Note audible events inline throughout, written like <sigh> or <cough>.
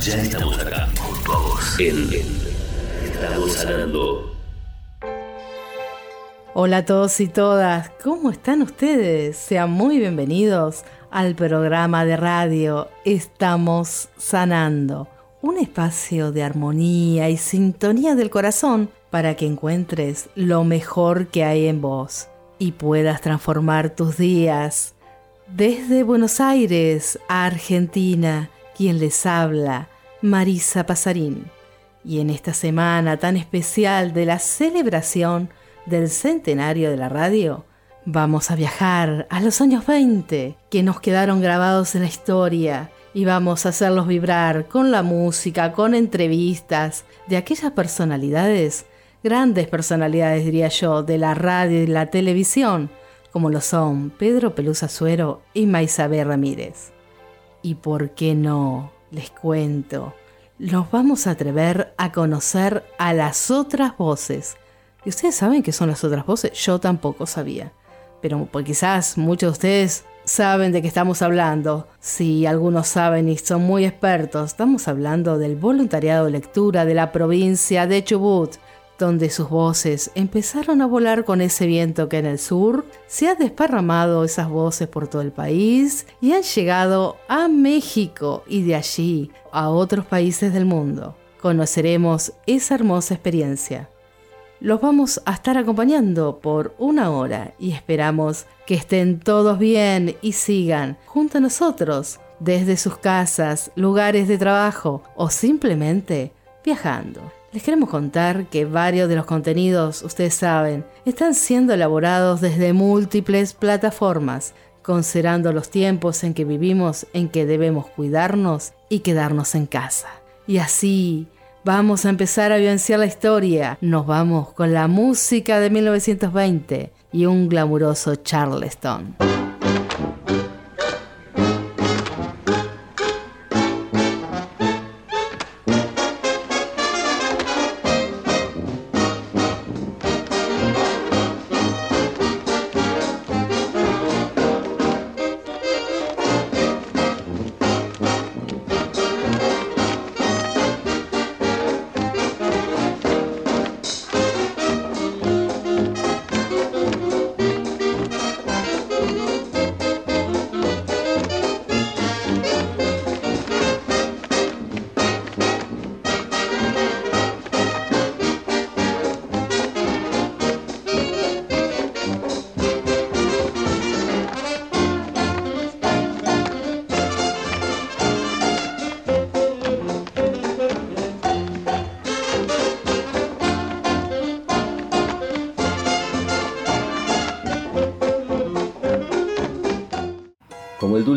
ya estamos acá, junto a vos. En, Estamos sanando. Hola a todos y todas, ¿cómo están ustedes? Sean muy bienvenidos al programa de radio Estamos Sanando, un espacio de armonía y sintonía del corazón para que encuentres lo mejor que hay en vos y puedas transformar tus días. Desde Buenos Aires a Argentina, quien les habla, Marisa Pasarín. Y en esta semana tan especial de la celebración del centenario de la radio, vamos a viajar a los años 20 que nos quedaron grabados en la historia y vamos a hacerlos vibrar con la música, con entrevistas de aquellas personalidades, grandes personalidades diría yo, de la radio y la televisión, como lo son Pedro Pelusa Suero y Maisabé Ramírez. ¿Y por qué no? Les cuento. Nos vamos a atrever a conocer a las otras voces ¿Y ustedes saben qué son las otras voces? Yo tampoco sabía. Pero pues quizás muchos de ustedes saben de qué estamos hablando. Si algunos saben y son muy expertos, estamos hablando del voluntariado de lectura de la provincia de Chubut, donde sus voces empezaron a volar con ese viento que en el sur se ha desparramado esas voces por todo el país y han llegado a México y de allí a otros países del mundo. Conoceremos esa hermosa experiencia. Los vamos a estar acompañando por una hora y esperamos que estén todos bien y sigan junto a nosotros desde sus casas, lugares de trabajo o simplemente viajando. Les queremos contar que varios de los contenidos, ustedes saben, están siendo elaborados desde múltiples plataformas, considerando los tiempos en que vivimos en que debemos cuidarnos y quedarnos en casa. Y así Vamos a empezar a vivenciar la historia. Nos vamos con la música de 1920 y un glamuroso Charleston.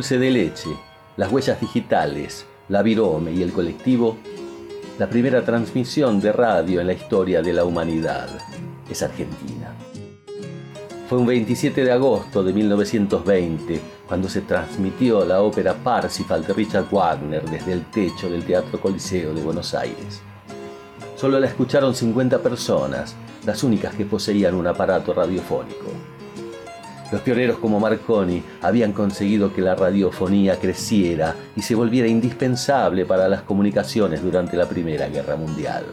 Dulce de leche, las huellas digitales, la virome y el colectivo, la primera transmisión de radio en la historia de la humanidad es Argentina. Fue un 27 de agosto de 1920 cuando se transmitió la ópera Parsifal de Richard Wagner desde el techo del Teatro Coliseo de Buenos Aires. Solo la escucharon 50 personas, las únicas que poseían un aparato radiofónico. Los pioneros como Marconi habían conseguido que la radiofonía creciera y se volviera indispensable para las comunicaciones durante la Primera Guerra Mundial.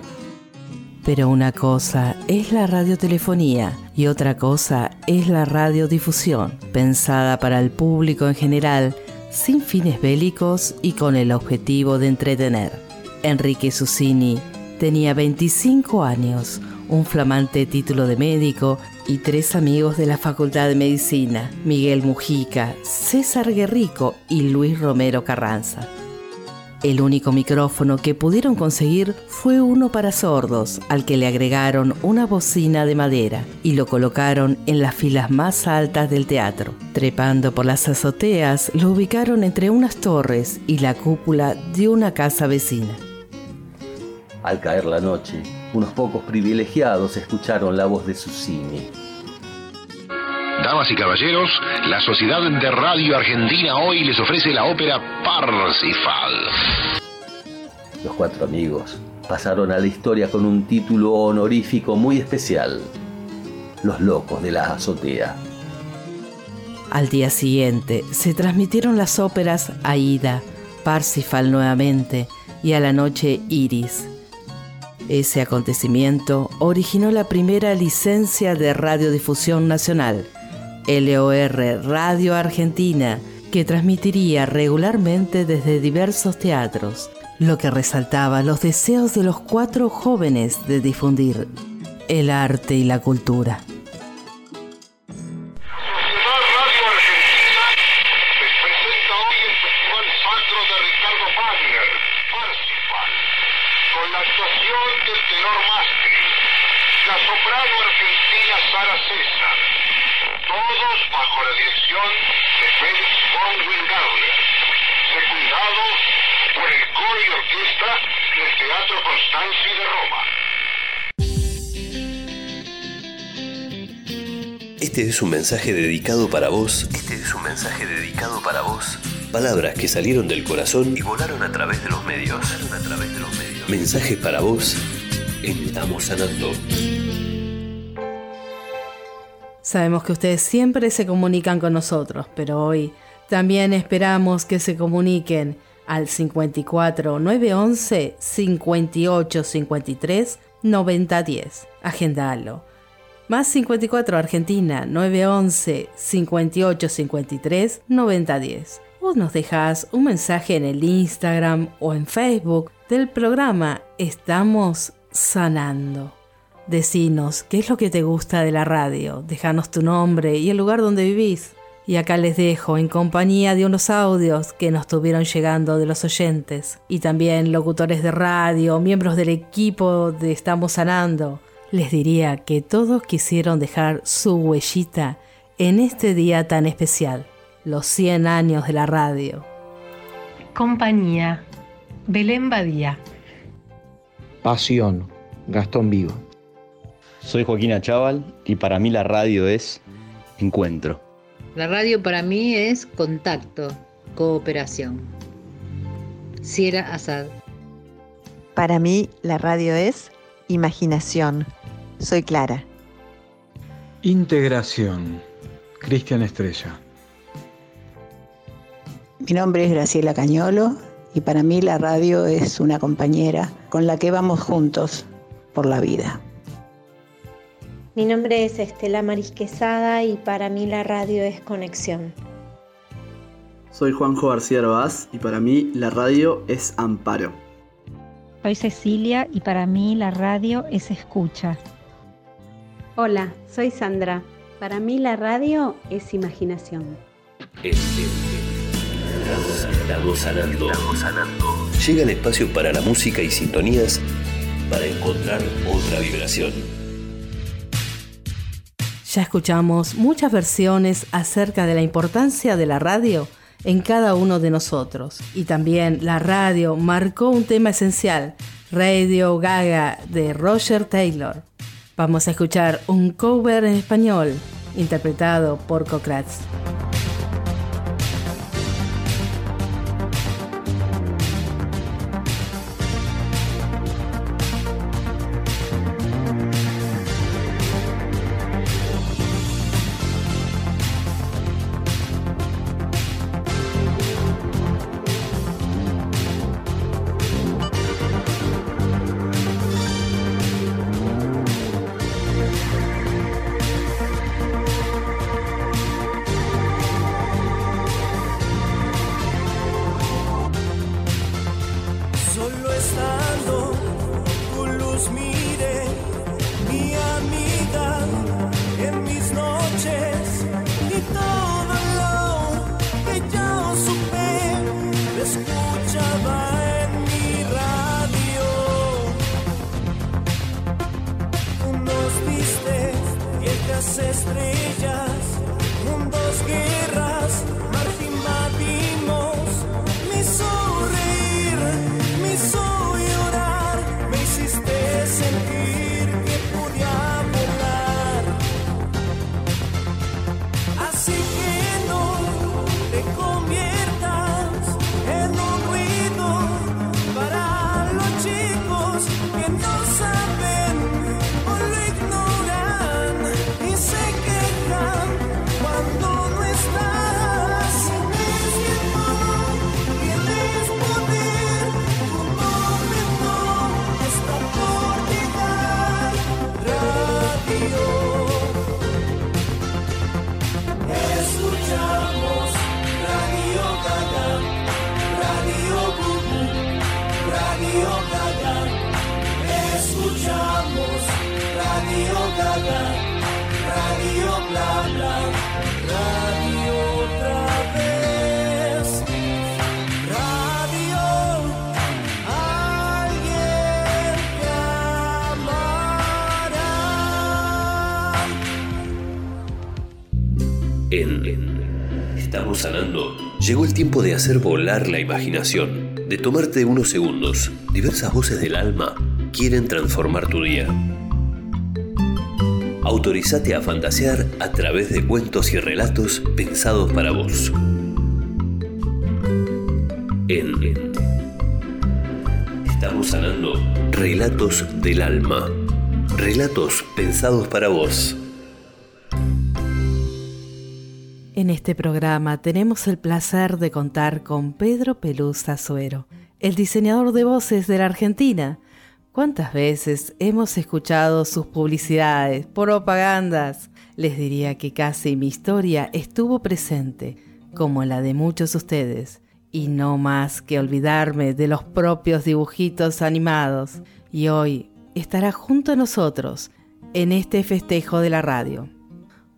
Pero una cosa es la radiotelefonía y otra cosa es la radiodifusión, pensada para el público en general, sin fines bélicos y con el objetivo de entretener. Enrique Susini tenía 25 años, un flamante título de médico y tres amigos de la Facultad de Medicina, Miguel Mujica, César Guerrico y Luis Romero Carranza. El único micrófono que pudieron conseguir fue uno para sordos, al que le agregaron una bocina de madera y lo colocaron en las filas más altas del teatro. Trepando por las azoteas, lo ubicaron entre unas torres y la cúpula de una casa vecina. Al caer la noche, unos pocos privilegiados escucharon la voz de Susini. Damas y caballeros, la Sociedad de Radio Argentina hoy les ofrece la ópera Parsifal. Los cuatro amigos pasaron a la historia con un título honorífico muy especial. Los locos de la azotea. Al día siguiente se transmitieron las óperas Aida, Parsifal nuevamente y a la noche Iris. Ese acontecimiento originó la primera licencia de radiodifusión nacional, LOR Radio Argentina, que transmitiría regularmente desde diversos teatros, lo que resaltaba los deseos de los cuatro jóvenes de difundir el arte y la cultura. Este es un mensaje dedicado para vos. Este es un mensaje dedicado para vos. Palabras que salieron del corazón y volaron a través de los medios. a. Mensajes para vos Estamos Sanando. Sabemos que ustedes siempre se comunican con nosotros, pero hoy también esperamos que se comuniquen al 54 911 58 53 90 10. Agendalo más 54 Argentina 911 58 53 90 10. O nos dejas un mensaje en el Instagram o en Facebook del programa Estamos Sanando. Decinos qué es lo que te gusta de la radio, déjanos tu nombre y el lugar donde vivís. Y acá les dejo en compañía de unos audios que nos tuvieron llegando de los oyentes y también locutores de radio, miembros del equipo de Estamos Sanando les diría que todos quisieron dejar su huellita en este día tan especial, los 100 años de la radio. Compañía, Belén Badía. Pasión, Gastón Vigo. Soy Joaquín Achával y para mí la radio es encuentro. La radio para mí es contacto, cooperación. Sierra Asad. Para mí la radio es imaginación, soy Clara. Integración. Cristian Estrella. Mi nombre es Graciela Cañolo y para mí la radio es una compañera con la que vamos juntos por la vida. Mi nombre es Estela Marisquesada y para mí la radio es conexión. Soy Juanjo García Arbaz y para mí la radio es amparo. Soy Cecilia y para mí la radio es escucha. Hola, soy Sandra. Para mí la radio es imaginación. Estamos sanando. sanando. Llega el espacio para la música y sintonías para encontrar otra vibración. Ya escuchamos muchas versiones acerca de la importancia de la radio en cada uno de nosotros. Y también la radio marcó un tema esencial, Radio Gaga de Roger Taylor. Vamos a escuchar un cover en español interpretado por Cocrats. Llegó el tiempo de hacer volar la imaginación, de tomarte unos segundos. Diversas voces del alma quieren transformar tu día. Autorizate a fantasear a través de cuentos y relatos pensados para vos. En Estamos sanando Relatos del alma. Relatos pensados para vos. En este programa tenemos el placer de contar con Pedro Pelusa Suero, el diseñador de voces de la Argentina. ¿Cuántas veces hemos escuchado sus publicidades, propagandas? Les diría que casi mi historia estuvo presente, como la de muchos de ustedes, y no más que olvidarme de los propios dibujitos animados. Y hoy estará junto a nosotros en este festejo de la radio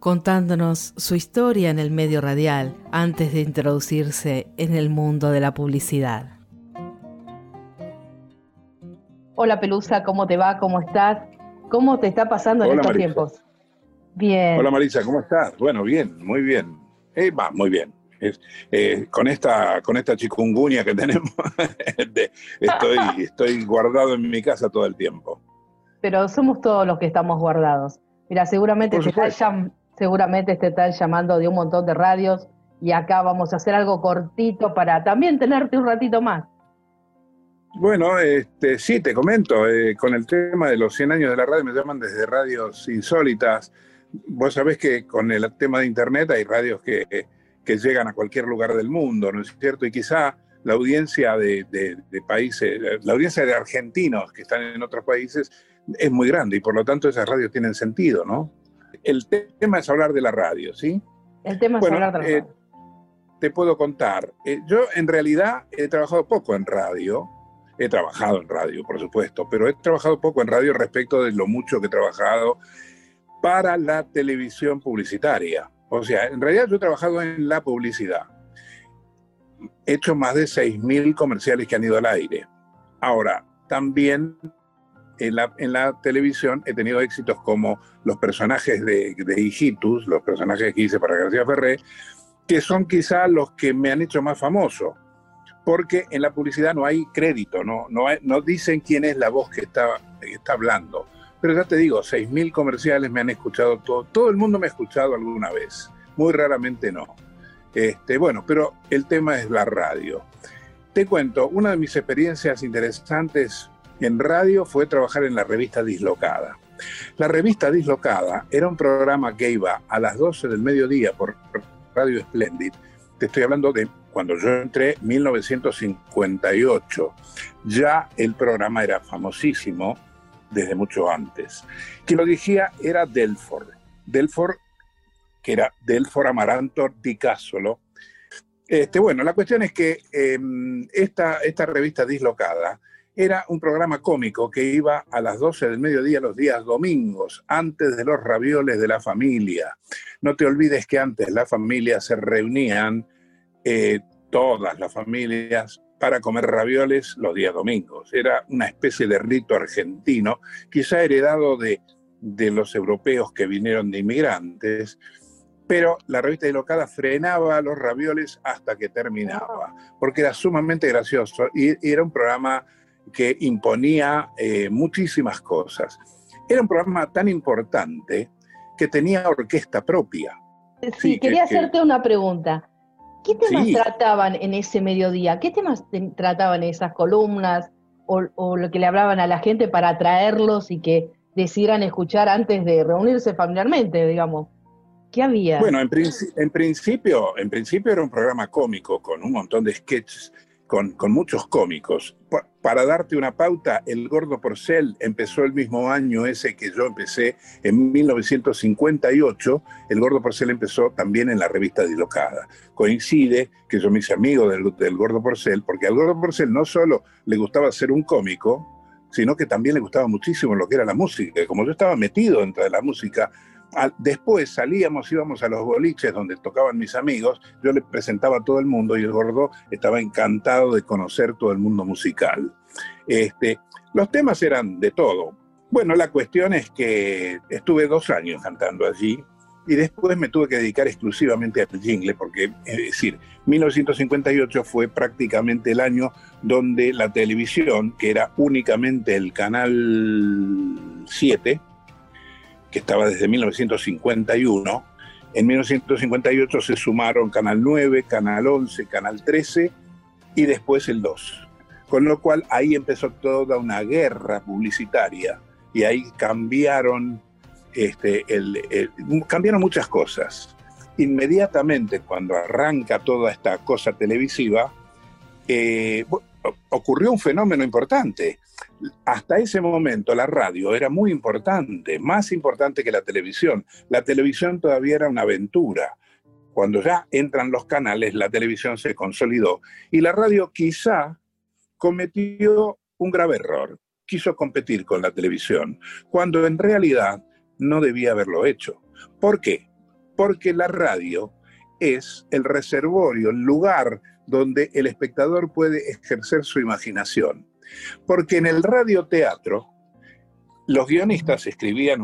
contándonos su historia en el medio radial antes de introducirse en el mundo de la publicidad. Hola Pelusa, ¿cómo te va? ¿Cómo estás? ¿Cómo te está pasando en estos tiempos? Bien. Hola Marisa, ¿cómo estás? Bueno, bien, muy bien. Eh, va, muy bien. Eh, con esta con esta chikungunya que <laughs> tenemos, estoy, estoy guardado en mi casa todo el tiempo. Pero somos todos los que estamos guardados. Mira, seguramente te están, seguramente te están llamando de un montón de radios y acá vamos a hacer algo cortito para también tenerte un ratito más. Bueno, este, sí, te comento, eh, con el tema de los 100 años de la radio me llaman desde radios insólitas. Vos sabés que con el tema de Internet hay radios que, que llegan a cualquier lugar del mundo, ¿no es cierto? Y quizá la audiencia de, de países, la audiencia de argentinos que están en otros países es muy grande y por lo tanto esas radios tienen sentido, ¿no? El tema es hablar de la radio, ¿sí? El tema es hablar de la eh, radio. te puedo contar. Eh, yo en realidad he trabajado poco en radio. He trabajado en radio, por supuesto, pero he trabajado poco en radio respecto de lo mucho que he trabajado para la televisión publicitaria. O sea, en realidad yo he trabajado en la publicidad. He hecho más de 6.000 comerciales que han ido al aire. Ahora, también en la, televisión he tenido éxitos como los personajes de, de Hijitus, los personajes que hice para García Ferré, que son quizá los que me han hecho más famoso, porque en la publicidad no hay crédito, no, no, no dicen quién es la voz que está, está hablando. Pero ya te digo, 6.000 comerciales me han escuchado todo, todo el mundo me ha escuchado alguna vez, muy raramente no. Este, bueno, pero el tema es la radio. Te cuento, una de mis experiencias interesantes en radio fue trabajar en la revista Dislocada. La revista Dislocada era un programa que iba a las 12 del mediodía por Radio Splendid. Te estoy hablando de cuando yo entré, 1958. Ya el programa era famosísimo desde mucho antes. Quien lo dirigía era Delford. Delford, que era Delford Amaranto Di Casolo. Este, bueno, la cuestión es que em, esta, esta revista Dislocada era un programa cómico que iba a las 12 del mediodía los días domingos, antes de los ravioles de la familia. No te olvides que antes las familias se reunían, eh, todas las familias, para comer ravioles los días domingos. Era una especie de rito argentino, quizá heredado de, de los europeos que vinieron de inmigrantes, pero la revista Dilocada frenaba los ravioles hasta que terminaba, porque era sumamente gracioso y era un programa que imponía eh, muchísimas cosas. Era un programa tan importante que tenía orquesta propia. Sí, quería hacerte una pregunta. ¿Qué temas trataban en ese mediodía? ¿Qué temas trataban esas columnas o, lo que le hablaban a la gente para atraerlos y que decidieran escuchar antes de reunirse familiarmente, digamos? ¿Qué había? Bueno, en, en, principio, en principio era un programa cómico con un montón de sketches con, muchos cómicos. para darte una pauta, El Gordo Porcel empezó el mismo año ese que yo empecé, en 1958. El Gordo Porcel empezó también en la revista Dilocada. Coincide que yo me hice amigo del, del Gordo Porcel, porque al Gordo Porcel no solo le gustaba ser un cómico, sino que también le gustaba muchísimo lo que era la música. Como yo estaba metido dentro de la música, después salíamos, íbamos a los boliches donde tocaban mis amigos, yo le presentaba a todo el mundo y el gordo estaba encantado de conocer todo el mundo musical. Este, los temas eran de todo. Bueno, la cuestión es que estuve dos años cantando allí y después me tuve que dedicar exclusivamente al jingle, porque, es decir, 1958 fue prácticamente el año donde la televisión, que era únicamente el canal 7, estaba desde 1951, en 1958 se sumaron Canal 9, Canal 11, Canal 13 y después el 2. Con lo cual ahí empezó toda una guerra publicitaria y ahí cambiaron, este, cambiaron muchas cosas. Inmediatamente cuando arranca toda esta cosa televisiva, eh, ocurrió un fenómeno importante. Hasta ese momento la radio era muy importante, más importante que la televisión. La televisión todavía era una aventura. Cuando ya entran los canales, la televisión se consolidó y la radio quizá cometió un grave error quiso competir con la televisión, cuando en realidad no debía haberlo hecho. ¿Por qué? Porque la radio es el reservorio, el lugar donde el espectador puede ejercer su imaginación. Porque en el radioteatro, los guionistas escribían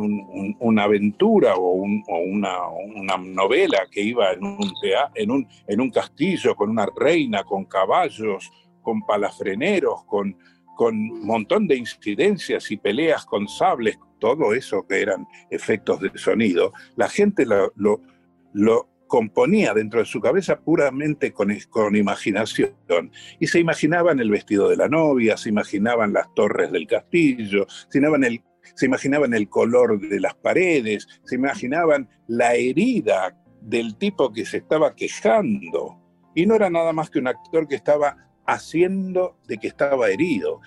una aventura o, una, novela que iba en un, castillo con una reina, con caballos, con palafreneros, con, un montón de incidencias y peleas con sables, todo eso que eran efectos de sonido, la gente lo, componía dentro de su cabeza puramente con, con, imaginación. Y se imaginaban el vestido de la novia, se imaginaban las torres del castillo, se imaginaban el, se imaginaban el color de las paredes, se imaginaban la herida del tipo que se estaba quejando. Y no era nada más que un actor que estaba haciendo de que estaba herido.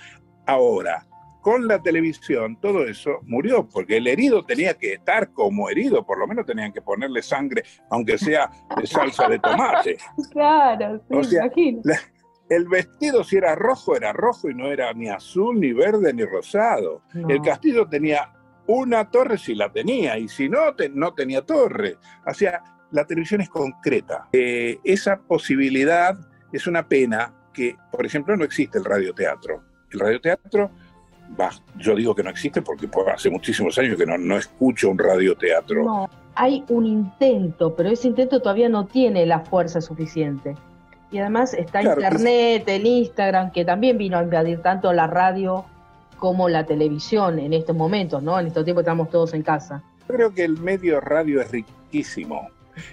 Ahora, con la televisión todo eso murió, porque el herido tenía que estar como herido, por lo menos tenían que ponerle sangre, aunque sea de salsa de tomate. <laughs> Claro, sí, el vestido si era rojo era rojo y no era ni azul, ni verde, ni rosado. El castillo tenía una torre si la tenía, y si no, no tenía torre. O sea, la televisión es concreta. Eh, esa posibilidad es una pena que, por ejemplo, no existe el radioteatro. El radioteatro, yo digo que no existe porque hace muchísimos años que no, no escucho un radioteatro. No, hay un intento, pero ese intento todavía no tiene la fuerza suficiente. Y además está Internet, el Instagram, que también vino a invadir tanto la radio como la televisión en estos momentos, ¿no? En estos tiempos estamos todos en casa. Creo que el medio radio es riquísimo.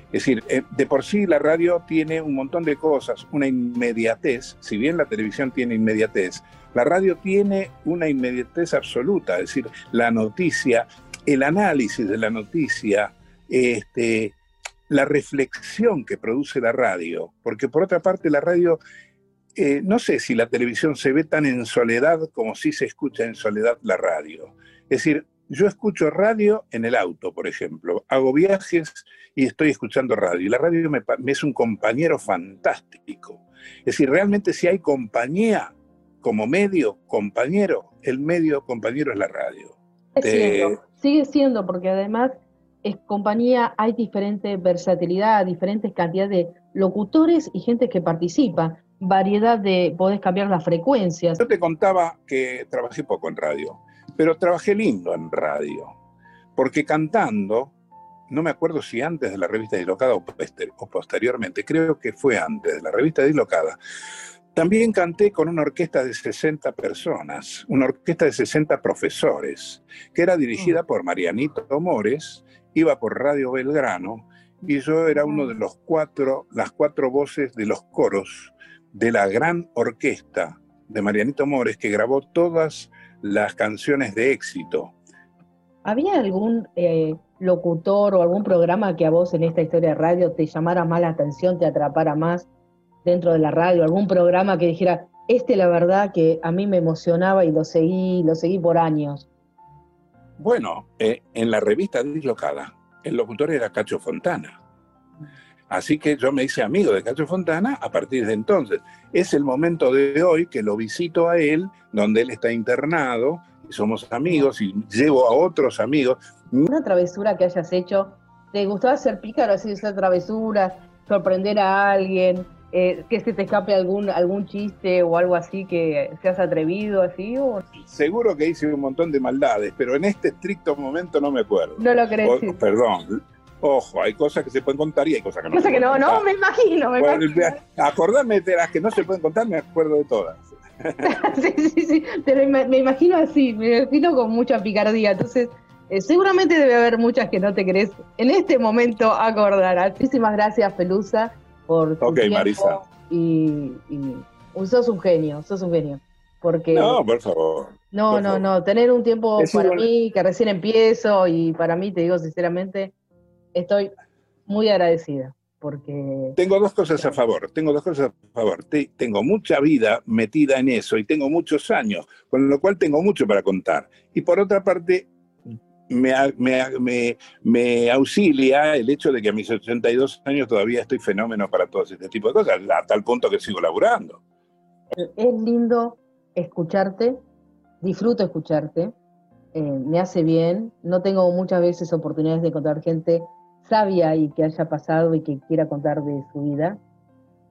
Es decir, eh, de por sí la radio tiene un montón de cosas, una inmediatez, si bien la televisión tiene inmediatez, la radio tiene una inmediatez absoluta, es decir, la noticia, el análisis de la noticia, este, la reflexión que produce la radio, porque por otra parte la radio, eh, no sé si la televisión se ve tan en soledad como si se escucha en soledad la radio. Es decir, yo escucho radio en el auto, por ejemplo. Hago viajes y estoy escuchando radio. Y la radio me, es un compañero fantástico. Es decir, realmente si hay compañía como medio compañero, el medio compañero es la radio. sigue siendo, porque además es compañía, hay diferente versatilidad, diferentes cantidades de locutores y gente que participa, variedad de, podés cambiar las frecuencias. Yo te contaba que trabajé poco en radio pero trabajé lindo en radio, porque cantando, no me acuerdo si antes de la revista Dislocada o, posteriormente, creo que fue antes de la revista Dislocada, también canté con una orquesta de 60 personas, una orquesta de 60 profesores, que era dirigida mm. por Marianito Mores, iba por Radio Belgrano, y yo era uno de los cuatro, las cuatro voces de los coros de la gran orquesta de Marianito Mores, que grabó todas las canciones de éxito. ¿Había algún eh, locutor o algún programa que a vos en esta historia de radio te llamara más la atención, te atrapara más dentro de la radio? ¿Algún programa que dijera, este la verdad que a mí me emocionaba y lo seguí, lo seguí por años? Bueno, eh, en la revista Dislocada, el locutor era Cacho Fontana. Así que yo me hice amigo de Cacho Fontana a partir de entonces. Es el momento de hoy que lo visito a él, donde él está internado, y somos amigos y llevo a otros amigos. Una travesura que hayas hecho, ¿te gustaba ser pícaro, hacer esa travesura, sorprender a alguien, eh, que se te escape algún, algún chiste o algo así que seas atrevido así? O... Seguro que hice un montón de maldades, pero en este estricto momento no me acuerdo. No lo crees. perdón, Ojo, hay cosas que se pueden contar y hay cosas que no. Cosa se que no, no, me imagino, me Bueno, imagino. acordarme de las que no se pueden contar, me acuerdo de todas. <laughs> sí, sí, sí, ima- me imagino así, me imagino con mucha picardía. Entonces, eh, seguramente debe haber muchas que no te querés en este momento acordar. Muchísimas gracias, Pelusa, por tu Ok, tiempo Marisa. Y, y sos un genio, sos un genio. Porque No, por favor. no, por no, favor. no, tener un tiempo Es para igual- mí, que recién empiezo, y para mí, te digo sinceramente, estoy muy agradecida. Porque Tengo dos cosas a favor, tengo dos cosas a favor. Te- tengo mucha vida metida en eso y tengo muchos años, con lo cual tengo mucho para contar. Y por otra parte, me, me me- me auxilia el hecho de que a mis 82 años todavía estoy fenómeno para todo este tipo de cosas, a tal punto que sigo laburando. es lindo escucharte, disfruto escucharte, eh, me hace bien, no tengo muchas veces oportunidades de encontrar gente sabia y que haya pasado y que quiera contar de su vida.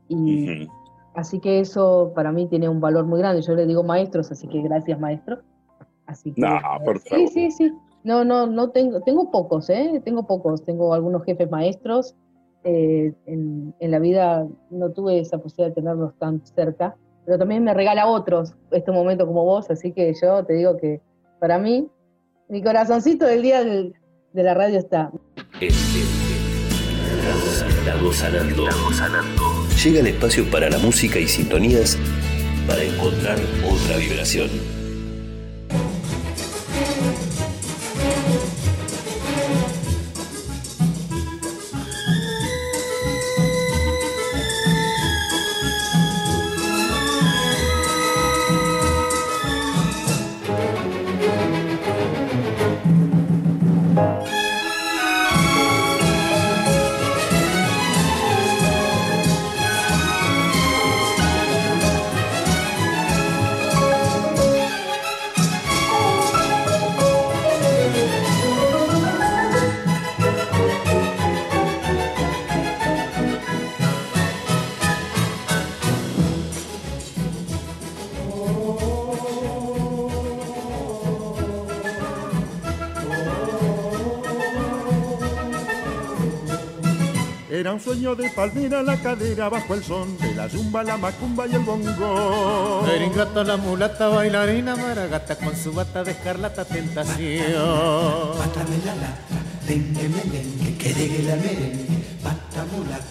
Y así que eso para mí tiene un valor muy grande. Yo le digo maestros, así que gracias maestro. Así que, No, por sí, favor. sí, sí. No, no, no tengo, tengo pocos, ¿eh? Tengo pocos. Tengo algunos jefes maestros. eh, en, en la vida no tuve esa posibilidad de tenerlos tan cerca, pero también me regala otros este momento como vos, así que yo te digo que para mí, mi corazoncito del día del- de la radio está. Estamos sanando. Estamos sanando. Llega el espacio para la música y sintonías para encontrar otra vibración. Era un sueño de palmera la cadera bajo el son de la zumba, la macumba y el bongo. Era ingrata la mulata bailarina maragata con su bata de escarlata tentación.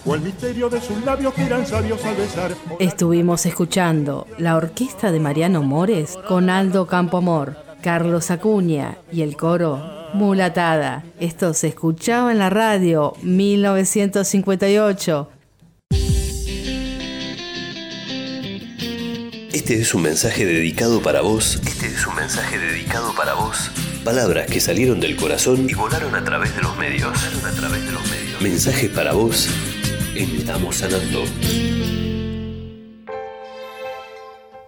O el misterio de sus labios que eran sabios al besar. Estuvimos escuchando la orquesta de Mariano Mores con Aldo Campoamor, Carlos Acuña y el coro Mulatada. Esto se escuchaba en la radio 1958. Este es un mensaje dedicado para vos. Este es un mensaje dedicado para vos. Palabras que salieron del corazón y volaron a través de los medios. A través de los medios. Mensajes para vos. en Estamos sanando.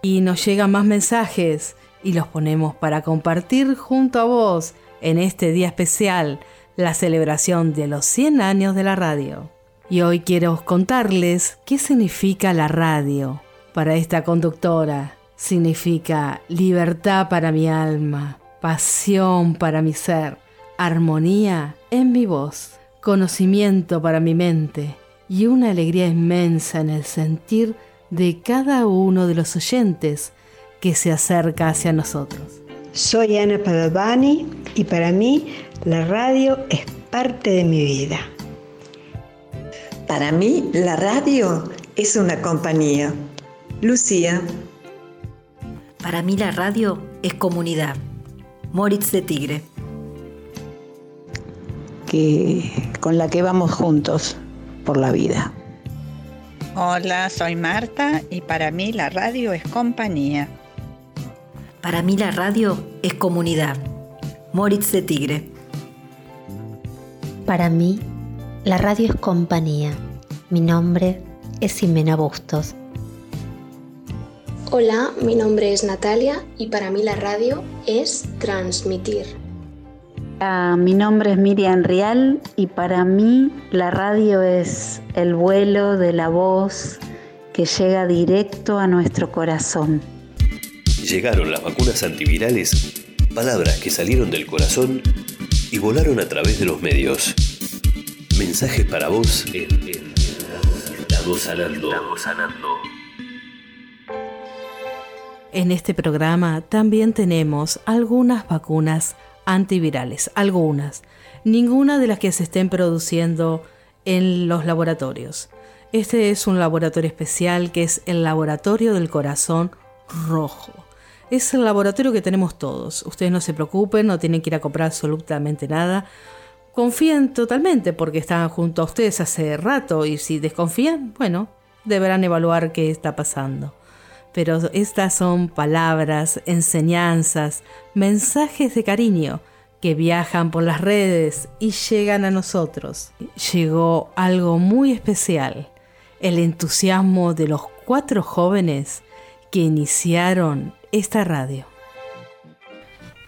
Y nos llegan más mensajes y los ponemos para compartir junto a vos en este día especial, la celebración de los 100 años de la radio. Y hoy quiero contarles qué significa la radio para esta conductora. Significa libertad para mi alma, pasión para mi ser, armonía en mi voz, conocimiento para mi mente y una alegría inmensa en el sentir de cada uno de los oyentes que se acerca hacia nosotros. Soy Ana Padovani y para mí la radio es parte de mi vida. Para mí la radio es una compañía. Lucía. Para mí la radio es comunidad. Moritz de Tigre. Que, con la que vamos juntos por la vida. Hola, soy Marta y para mí la radio es compañía. Para mí la radio es comunidad. Moritz de Tigre. Para mí, la radio es compañía. Mi nombre es Ximena Bustos. Hola, mi nombre es Natalia y para mí la radio es transmitir. Ah, mi nombre es Miriam Rial y para mí la radio es el vuelo de la voz que llega directo a nuestro corazón. Llegaron las vacunas antivirales, palabras que salieron del corazón y volaron a través de los medios. Mensajes para vos en, en Estamos Sanando. Estamos Sanando. En este programa también tenemos algunas vacunas antivirales, algunas, ninguna de las que se estén produciendo en los laboratorios. Este es un laboratorio especial que es el Laboratorio del Corazón Rojo. Es el laboratorio que tenemos todos. Ustedes no se preocupen, no tienen que ir a comprar absolutamente nada. Confíen totalmente porque están junto a ustedes hace rato y si desconfían, bueno, deberán evaluar qué está pasando pero estas son palabras, enseñanzas, mensajes de cariño que viajan por las redes y llegan a nosotros. Llegó algo muy especial, el entusiasmo de los cuatro jóvenes que iniciaron esta radio.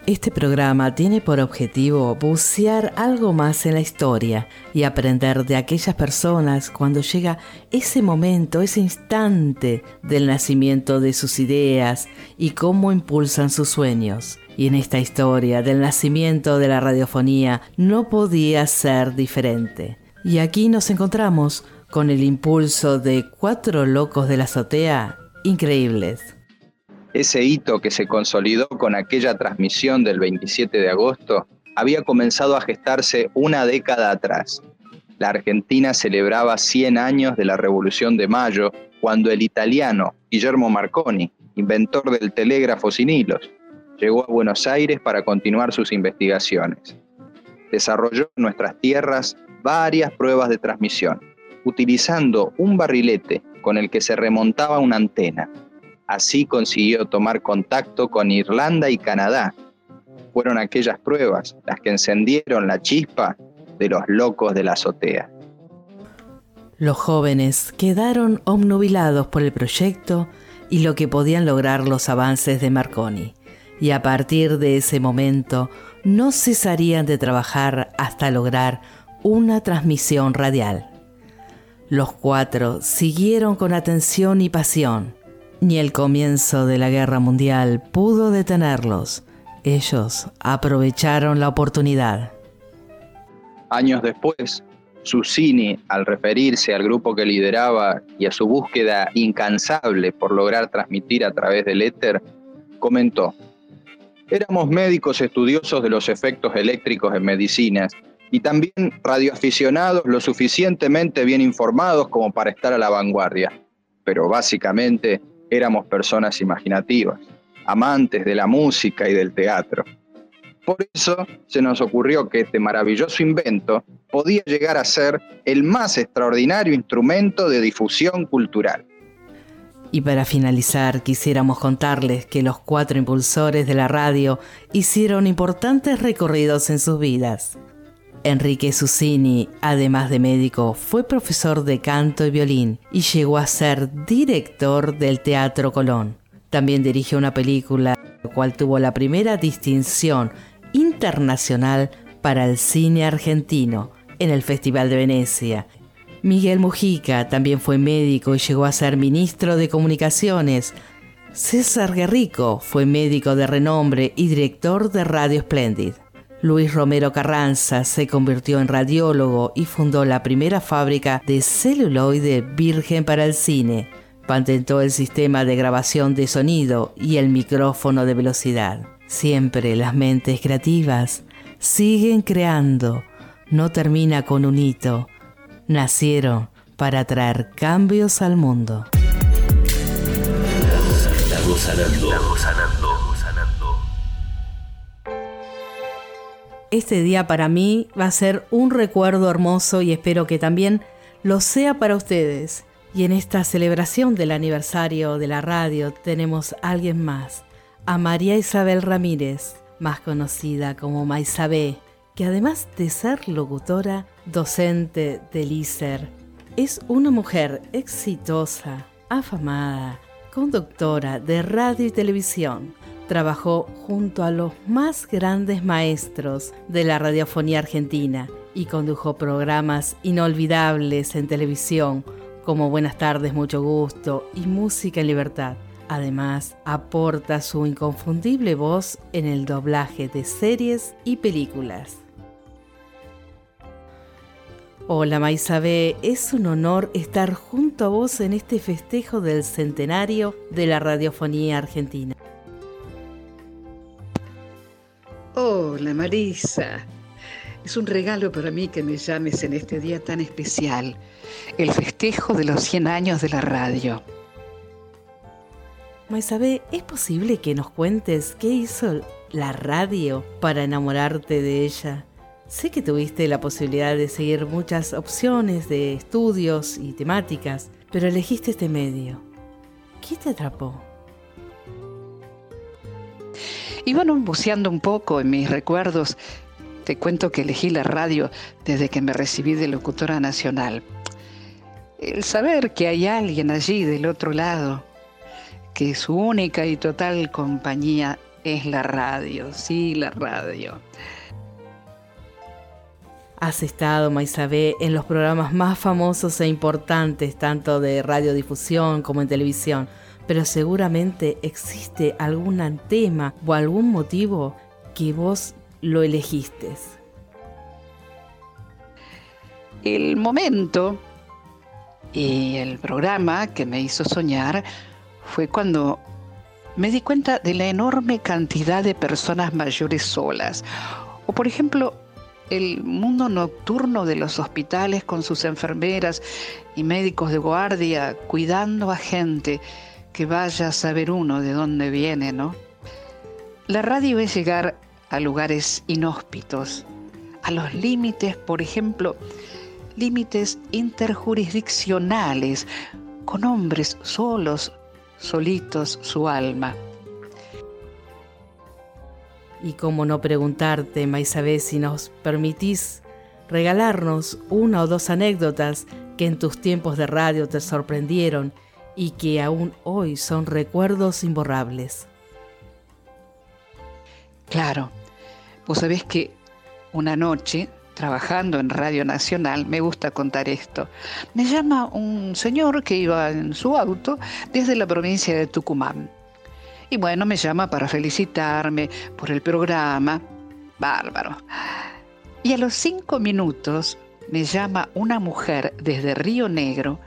Este programa tiene por objetivo bucear algo más en la historia y aprender de aquellas personas cuando llega ese momento, ese instante del nacimiento de sus ideas y cómo impulsan sus sueños. Y en esta historia del nacimiento de la radiofonía no podía ser diferente. Y aquí nos encontramos con el impulso de cuatro locos de la azotea increíbles ese hito que se consolidó con aquella transmisión del 27 de agosto había comenzado a gestarse una década atrás. La Argentina celebraba 100 años de la Revolución de Mayo cuando el italiano Guillermo Marconi, inventor del telégrafo sin hilos, llegó a Buenos Aires para continuar sus investigaciones. Desarrolló en nuestras tierras varias pruebas de transmisión, utilizando un barrilete con el que se remontaba una antena Así consiguió tomar contacto con Irlanda y Canadá. Fueron aquellas pruebas las que encendieron la chispa de los locos de la azotea. Los jóvenes quedaron obnubilados por el proyecto y lo que podían lograr los avances de Marconi, y a partir de ese momento no cesarían de trabajar hasta lograr una transmisión radial. Los cuatro siguieron con atención y pasión, ni el comienzo de la guerra mundial pudo detenerlos. Ellos aprovecharon la oportunidad. Años después, Susini, al referirse al grupo que lideraba y a su búsqueda incansable por lograr transmitir a través del éter, comentó, Éramos médicos estudiosos de los efectos eléctricos en medicinas y también radioaficionados lo suficientemente bien informados como para estar a la vanguardia. Pero básicamente éramos personas imaginativas, amantes de la música y del teatro. Por eso se nos ocurrió que este maravilloso invento podía llegar a ser el más extraordinario instrumento de difusión cultural. Y para finalizar, quisiéramos contarles que los cuatro impulsores de la radio hicieron importantes recorridos en sus vidas. Enrique Susini, además de médico, fue profesor de canto y violín y llegó a ser director del Teatro Colón. También dirigió una película, la cual tuvo la primera distinción internacional para el cine argentino en el Festival de Venecia. Miguel Mujica también fue médico y llegó a ser ministro de Comunicaciones. César Guerrico fue médico de renombre y director de Radio Splendid. Luis Romero Carranza se convirtió en radiólogo y fundó la primera fábrica de celuloide virgen para el cine. Patentó el sistema de grabación de sonido y el micrófono de velocidad. Siempre las mentes creativas siguen creando. No termina con un hito. Nacieron para traer cambios al mundo. Este día para mí va a ser un recuerdo hermoso y espero que también lo sea para ustedes. Y en esta celebración del aniversario de la radio tenemos a alguien más, a María Isabel Ramírez, más conocida como Maisabé, que además de ser locutora, docente del ISER, es una mujer exitosa, afamada, conductora de radio y televisión Trabajó junto a los más grandes maestros de la radiofonía argentina y condujo programas inolvidables en televisión como Buenas tardes, mucho gusto y Música en Libertad. Además, aporta su inconfundible voz en el doblaje de series y películas. Hola Maisabé, es un honor estar junto a vos en este festejo del centenario de la radiofonía argentina. Hola Marisa, es un regalo para mí que me llames en este día tan especial, el festejo de los 100 años de la radio. Maisabé, ¿es posible que nos cuentes qué hizo la radio para enamorarte de ella? Sé que tuviste la posibilidad de seguir muchas opciones de estudios y temáticas, pero elegiste este medio. ¿Qué te atrapó? Y bueno, buceando un poco en mis recuerdos, te cuento que elegí la radio desde que me recibí de locutora nacional. El saber que hay alguien allí del otro lado, que su única y total compañía es la radio, sí, la radio. Has estado, Maisabé, en los programas más famosos e importantes, tanto de radiodifusión como en televisión, pero seguramente existe algún tema o algún motivo que vos lo elegiste. El momento y el programa que me hizo soñar fue cuando me di cuenta de la enorme cantidad de personas mayores solas. O por ejemplo, el mundo nocturno de los hospitales con sus enfermeras y médicos de guardia cuidando a gente que vaya a saber uno de dónde viene, ¿no? La radio es llegar a lugares inhóspitos, a los límites, por ejemplo, límites interjurisdiccionales, con hombres solos, solitos su alma. Y cómo no preguntarte, Maisabé, si nos permitís regalarnos una o dos anécdotas que en tus tiempos de radio te sorprendieron y que aún hoy son recuerdos imborrables. Claro, vos sabés que una noche, trabajando en Radio Nacional, me gusta contar esto. Me llama un señor que iba en su auto desde la provincia de Tucumán. Y bueno, me llama para felicitarme por el programa. Bárbaro. Y a los cinco minutos me llama una mujer desde Río Negro,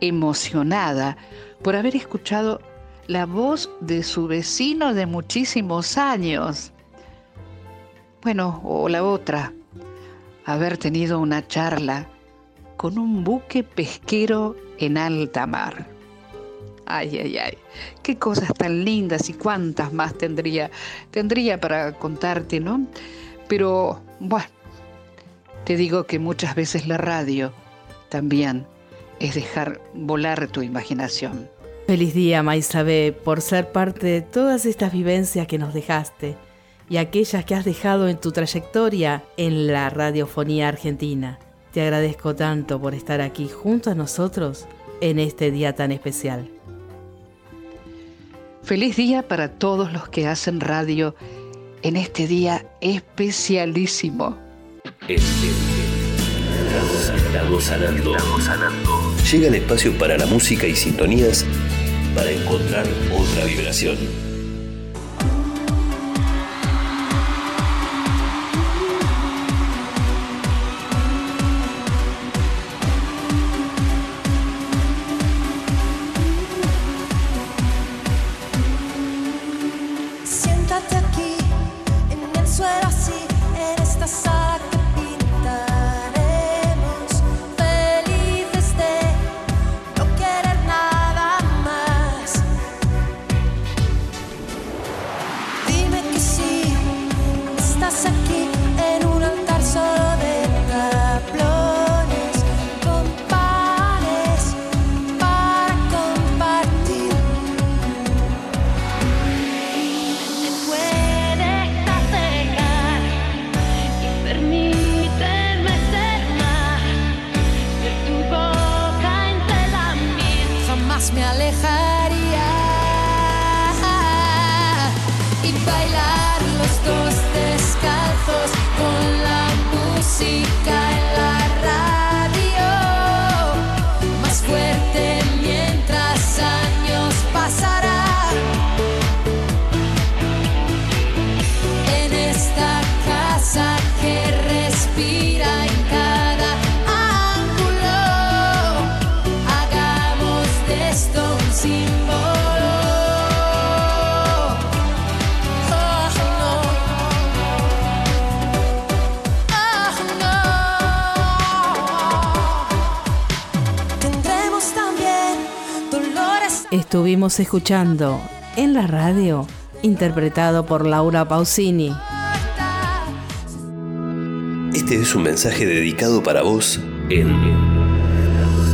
emocionada por haber escuchado la voz de su vecino de muchísimos años. Bueno, o la otra, haber tenido una charla con un buque pesquero en alta mar. Ay, ay, ay, qué cosas tan lindas y cuántas más tendría, tendría para contarte, ¿no? Pero, bueno, te digo que muchas veces la radio también es dejar volar tu imaginación. Feliz día, Maisabé, por ser parte de todas estas vivencias que nos dejaste y aquellas que has dejado en tu trayectoria en la radiofonía argentina. Te agradezco tanto por estar aquí junto a nosotros en este día tan especial. Feliz día para todos los que hacen radio en este día especialísimo. Estamos sanando. sanando. Llega el espacio para la música y sintonías para encontrar otra vibración. Escuchando en la radio, interpretado por Laura Pausini. Este es un mensaje dedicado para vos en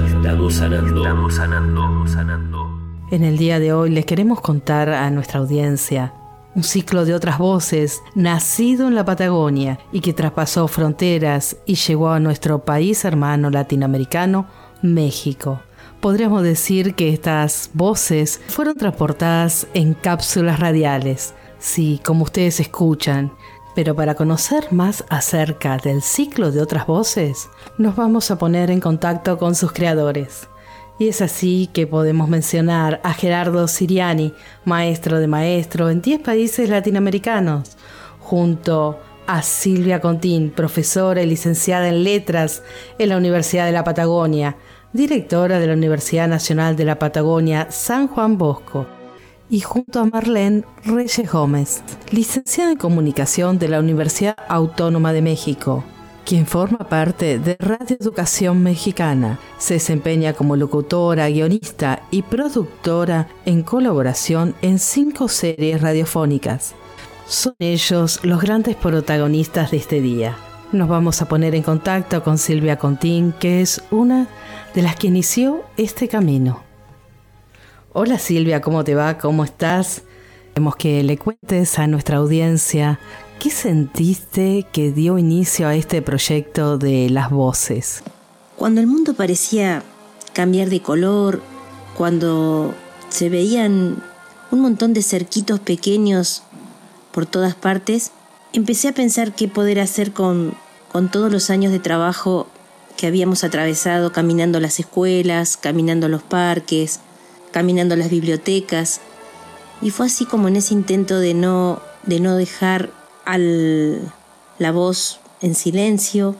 Estamos sanando, estamos sanando, sanando. En el día de hoy les queremos contar a nuestra audiencia un ciclo de otras voces nacido en la Patagonia y que traspasó fronteras y llegó a nuestro país hermano latinoamericano, México. Podríamos decir que estas voces fueron transportadas en cápsulas radiales, sí, como ustedes escuchan, pero para conocer más acerca del ciclo de otras voces, nos vamos a poner en contacto con sus creadores. Y es así que podemos mencionar a Gerardo Siriani, maestro de maestro en 10 países latinoamericanos, junto a Silvia Contín, profesora y licenciada en letras en la Universidad de la Patagonia, directora de la Universidad Nacional de la Patagonia San Juan Bosco, y junto a Marlene Reyes Gómez, licenciada en comunicación de la Universidad Autónoma de México, quien forma parte de Radio Educación Mexicana. Se desempeña como locutora, guionista y productora en colaboración en cinco series radiofónicas. Son ellos los grandes protagonistas de este día. Nos vamos a poner en contacto con Silvia Contín, que es una de las que inició este camino. Hola Silvia, ¿cómo te va? ¿Cómo estás? Queremos que le cuentes a nuestra audiencia qué sentiste que dio inicio a este proyecto de las voces. Cuando el mundo parecía cambiar de color, cuando se veían un montón de cerquitos pequeños por todas partes, empecé a pensar qué poder hacer con, con todos los años de trabajo que habíamos atravesado caminando las escuelas, caminando los parques, caminando las bibliotecas. Y fue así como en ese intento de no, de no dejar al, la voz en silencio,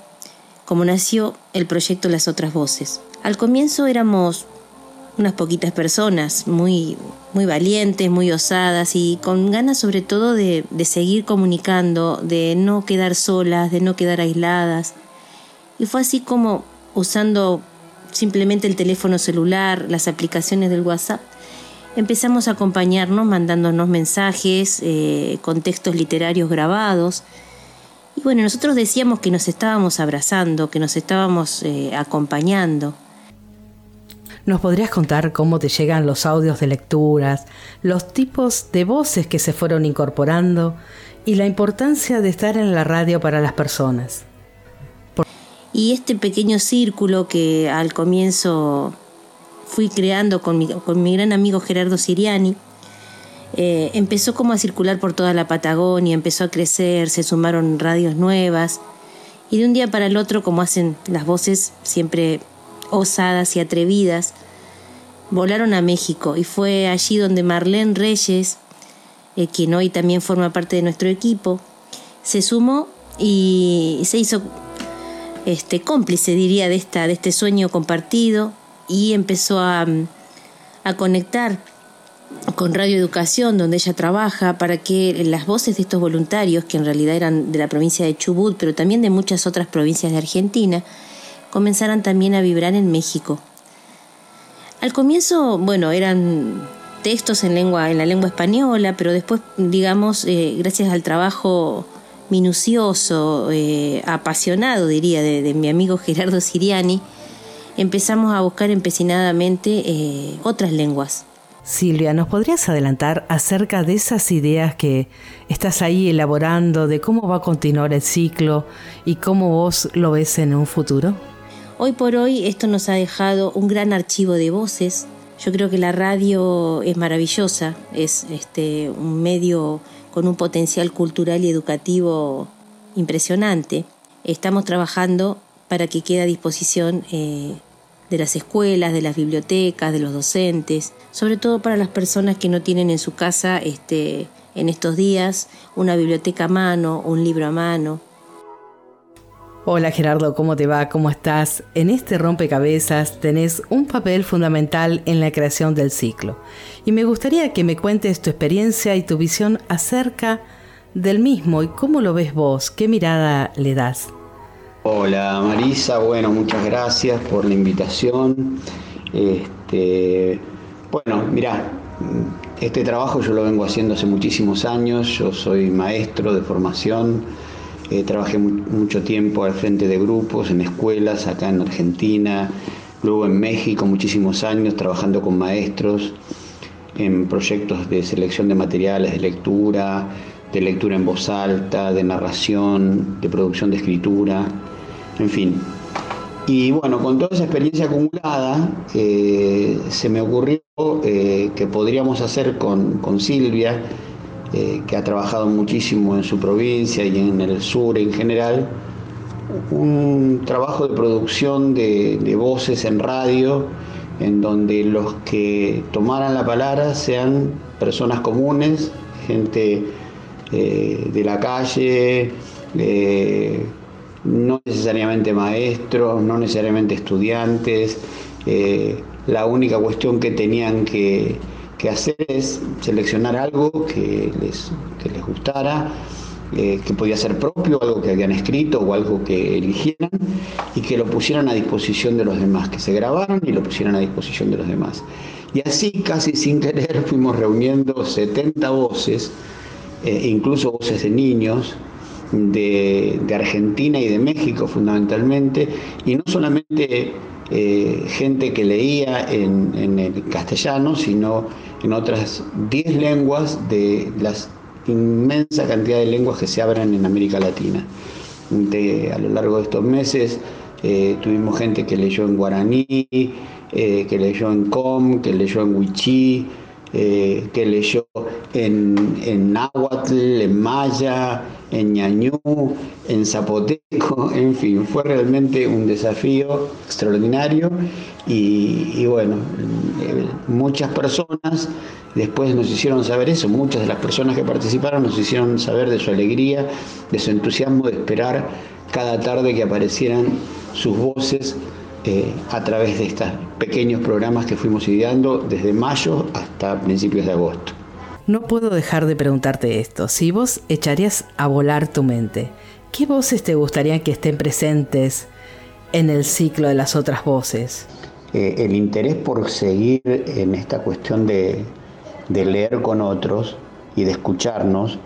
como nació el proyecto Las otras voces. Al comienzo éramos unas poquitas personas, muy, muy valientes, muy osadas y con ganas sobre todo de, de seguir comunicando, de no quedar solas, de no quedar aisladas. Y fue así como usando simplemente el teléfono celular, las aplicaciones del WhatsApp, empezamos a acompañarnos mandándonos mensajes eh, con textos literarios grabados. Y bueno, nosotros decíamos que nos estábamos abrazando, que nos estábamos eh, acompañando. ¿Nos podrías contar cómo te llegan los audios de lecturas, los tipos de voces que se fueron incorporando y la importancia de estar en la radio para las personas? Y este pequeño círculo que al comienzo fui creando con mi, con mi gran amigo Gerardo Siriani, eh, empezó como a circular por toda la Patagonia, empezó a crecer, se sumaron radios nuevas. Y de un día para el otro, como hacen las voces siempre osadas y atrevidas, volaron a México. Y fue allí donde Marlene Reyes, eh, quien hoy también forma parte de nuestro equipo, se sumó y se hizo este, cómplice, diría, de, esta, de este sueño compartido y empezó a, a conectar con Radio Educación, donde ella trabaja, para que las voces de estos voluntarios, que en realidad eran de la provincia de Chubut, pero también de muchas otras provincias de Argentina, comenzaran también a vibrar en México. Al comienzo, bueno, eran textos en lengua, en la lengua española, pero después, digamos, eh, gracias al trabajo minucioso, eh, apasionado, diría, de, mi amigo Gerardo Siriani, empezamos a buscar empecinadamente eh, otras lenguas. Silvia, ¿nos podrías adelantar acerca de esas ideas que estás ahí elaborando, de cómo va a continuar el ciclo y cómo vos lo ves en un futuro? Hoy por hoy esto nos ha dejado un gran archivo de voces. Yo creo que la radio es maravillosa, es este, un medio con un potencial cultural y educativo impresionante. Estamos trabajando para que quede a disposición eh, de las escuelas, de las bibliotecas, de los docentes, sobre todo para las personas que no tienen en su casa este, en estos días una biblioteca a mano, un libro a mano. Hola Gerardo, ¿cómo te va? ¿Cómo estás? En este rompecabezas tenés un papel fundamental en la creación del ciclo. Y me gustaría que me cuentes tu experiencia y tu visión acerca del mismo y cómo lo ves vos, qué mirada le das. Hola Marisa, bueno, muchas gracias por la invitación. Este, Bueno, mira, este trabajo yo lo vengo haciendo hace muchísimos años, yo soy maestro de formación, eh, trabajé mucho tiempo al frente de grupos, en escuelas, acá en Argentina, luego en México muchísimos años trabajando con maestros en proyectos de selección de materiales de lectura, de lectura en voz alta, de narración, de producción de escritura, en fin, y bueno, con toda esa experiencia acumulada, eh, se me ocurrió eh, que podríamos hacer con, Silvia, eh, que ha trabajado muchísimo en su provincia y en el sur en general, un trabajo de producción de, voces en radio, en donde los que tomaran la palabra sean personas comunes, gente de la calle, no necesariamente maestros, no necesariamente estudiantes. Eh, la única cuestión que tenían que, hacer es seleccionar algo que les, les gustara, eh, que podía ser propio, algo que habían escrito o algo que eligieran y que lo pusieran a disposición de los demás, que se grabaran y lo pusieran a disposición de los demás. Y así, casi sin querer, <laughs> fuimos reuniendo 70 voces, eh, incluso voces de niños, de, Argentina y de México fundamentalmente, y no solamente eh, gente que leía en, el castellano, sino en otras 10 lenguas de la inmensa cantidad de lenguas que se abren en América Latina. a lo largo de estos meses eh, tuvimos gente que leyó en guaraní, eh, que leyó en com, que leyó en wichí, que leyó en, en náhuatl, en maya, en ñañú, en zapoteco, <laughs> en fin, fue realmente un desafío extraordinario y, bueno, eh, muchas personas después nos hicieron saber eso, muchas de las personas que participaron nos hicieron saber de su alegría, de su entusiasmo de esperar cada tarde que aparecieran sus voces eh, a través de estos pequeños programas que fuimos ideando desde mayo hasta principios de agosto. No puedo dejar de preguntarte esto. Si vos echarías a volar tu mente, ¿qué voces te gustaría que estén presentes en el ciclo de las otras voces? Eh, el interés por seguir en esta cuestión de, leer con otros y de escucharnos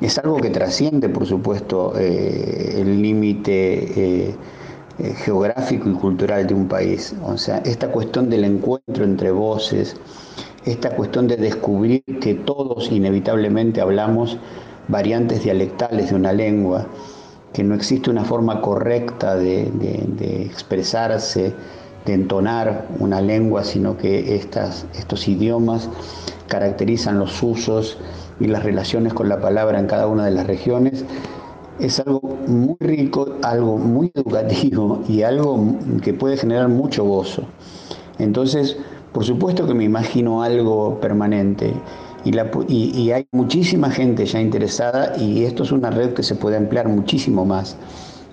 es algo que trasciende, por supuesto, eh, el límite eh, geográfico y cultural de un país. O sea, esta cuestión del encuentro entre voces, esta cuestión de descubrir que todos inevitablemente hablamos variantes dialectales de una lengua, que no existe una forma correcta de, expresarse, de entonar una lengua, sino que estas, estos idiomas caracterizan los usos y las relaciones con la palabra en cada una de las regiones, es algo muy rico, algo muy educativo y algo que puede generar mucho gozo. Entonces, por supuesto que me imagino algo permanente y, hay muchísima gente ya interesada y esto es una red que se puede emplear muchísimo más.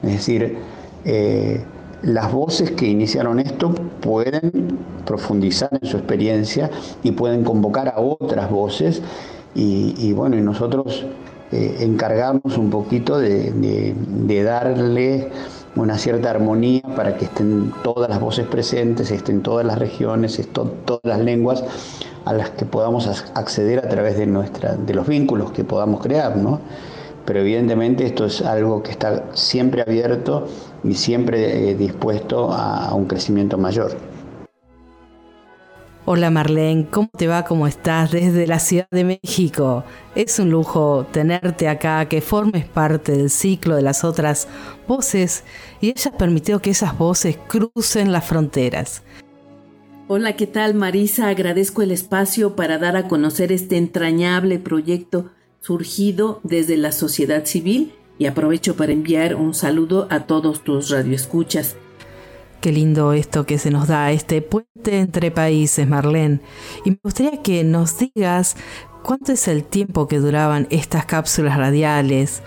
Es decir, eh, las voces que iniciaron esto pueden profundizar en su experiencia y pueden convocar a otras voces y, bueno, y nosotros eh, encargarnos un poquito de darle una cierta armonía para que estén todas las voces presentes, estén todas las regiones, estén todas las lenguas a las que podamos acceder a través de, nuestra, de los vínculos que podamos crear, ¿no? Pero evidentemente esto es algo que está siempre abierto y siempre eh, dispuesto a un crecimiento mayor. Hola Marlene, ¿cómo te va? ¿Cómo estás desde la Ciudad de México? Es un lujo tenerte acá, que formes parte del ciclo de las otras voces y hayas permitido que esas voces crucen las fronteras. Hola, ¿qué tal Marisa? Agradezco el espacio para dar a conocer este entrañable proyecto surgido desde la sociedad civil y aprovecho para enviar un saludo a todos tus radioescuchas. Qué lindo esto que se nos da, este puente entre países, Marlene. Y me gustaría que nos digas cuánto es el tiempo que duraban estas cápsulas radiales,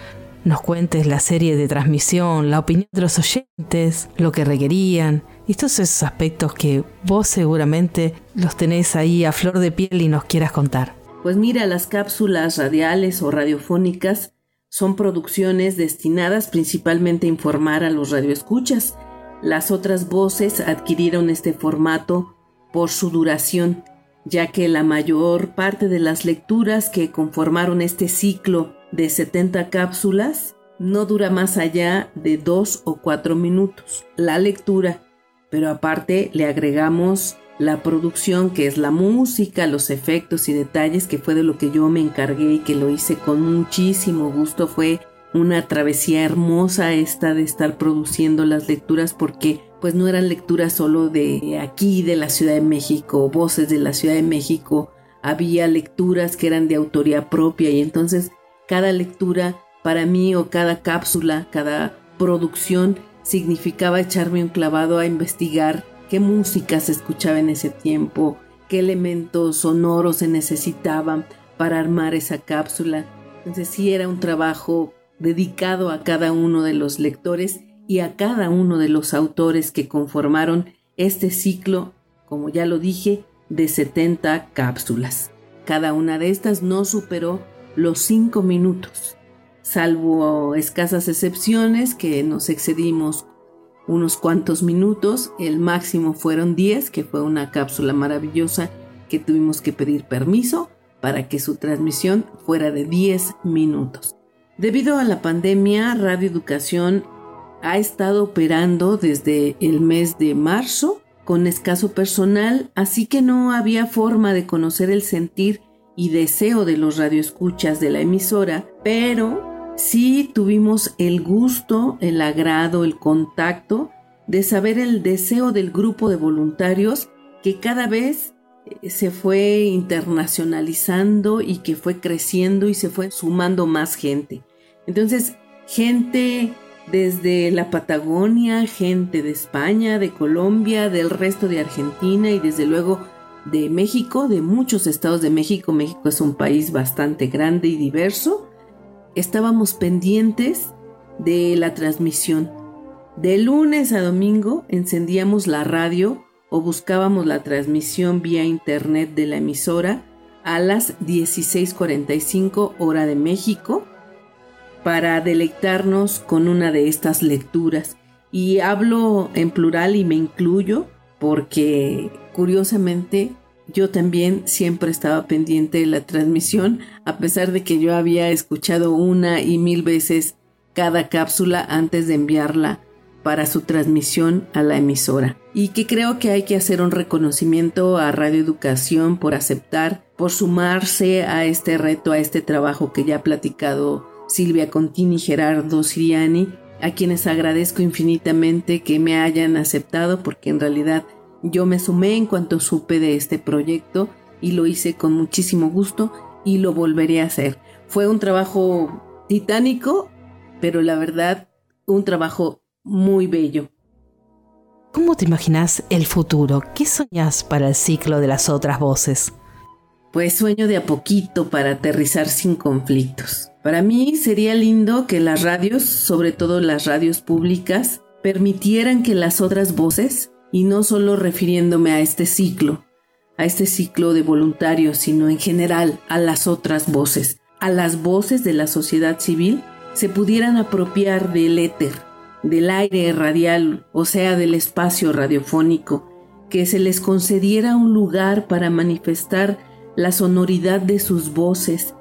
nos cuentes la serie de transmisión, la opinión de los oyentes, lo que requerían, y todos esos aspectos que vos seguramente los tenés ahí a flor de piel y nos quieras contar. Pues mira, las cápsulas radiales o radiofónicas son producciones destinadas principalmente a informar a los radioescuchas las otras voces adquirieron este formato por su duración, ya que la mayor parte de las lecturas que conformaron este ciclo de 70 cápsulas no dura más allá de dos o cuatro minutos la lectura, pero aparte le agregamos la producción que es la música, los efectos y detalles que fue de lo que yo me encargué y que lo hice con muchísimo gusto. Fue una travesía hermosa esta de estar produciendo las lecturas porque pues no eran lecturas solo de aquí, de la Ciudad de México, voces de la Ciudad de México, había lecturas que eran de autoría propia y entonces cada lectura para mí o cada cápsula, cada producción significaba echarme un clavado a investigar qué música se escuchaba en ese tiempo, qué elementos sonoros se necesitaban para armar esa cápsula. Entonces sí era un trabajo dedicado a cada uno de los lectores y a cada uno de los autores que conformaron este ciclo, como ya lo dije, de 70 cápsulas. Cada una de estas no superó los 5 minutos salvo escasas excepciones que nos excedimos unos cuantos minutos, el máximo fueron 10, que fue una cápsula maravillosa que tuvimos que pedir permiso para que su transmisión fuera de 10 minutos. Debido a la pandemia, Radio Educación ha estado operando desde el mes de marzo con escaso personal, así que no había forma de conocer el sentir y deseo de los radioescuchas de la emisora, pero sí tuvimos el gusto, el agrado, el contacto de saber el deseo del grupo de voluntarios que cada vez se fue internacionalizando y que fue creciendo y se fue sumando más gente. Entonces, gente desde la Patagonia, gente de España, de Colombia, del resto de Argentina y desde luego de México, de muchos estados de México. México es un país bastante grande y diverso estábamos pendientes de la transmisión. De lunes a domingo encendíamos la radio o buscábamos la transmisión vía internet de la emisora a las 16:45 hora de México para deleitarnos con una de estas lecturas. Y hablo en plural y me incluyo porque curiosamente yo también siempre estaba pendiente de la transmisión, a pesar de que yo había escuchado una y mil veces cada cápsula antes de enviarla para su transmisión a la emisora. Y que creo que hay que hacer un reconocimiento a Radio Educación por aceptar, por sumarse a este reto, a este trabajo que ya ha platicado Silvia Contini Gerardo Siriani, a quienes agradezco infinitamente que me hayan aceptado porque en realidad yo me sumé en cuanto supe de este proyecto y lo hice con muchísimo gusto y lo volveré a hacer. Fue un trabajo titánico, pero la verdad, un trabajo muy bello. ¿Cómo te imaginas el futuro? ¿Qué soñas para el ciclo de las otras voces? Pues sueño de a poquito para aterrizar sin conflictos. Para mí sería lindo que las radios, sobre todo las radios públicas, permitieran que las otras voces y no solo refiriéndome a este ciclo, a este ciclo de voluntarios, sino en general a las otras voces, a las voces de la sociedad civil, se pudieran apropiar del éter, del aire radial, o sea, del espacio radiofónico, que se les concediera un lugar para manifestar la sonoridad de sus voces,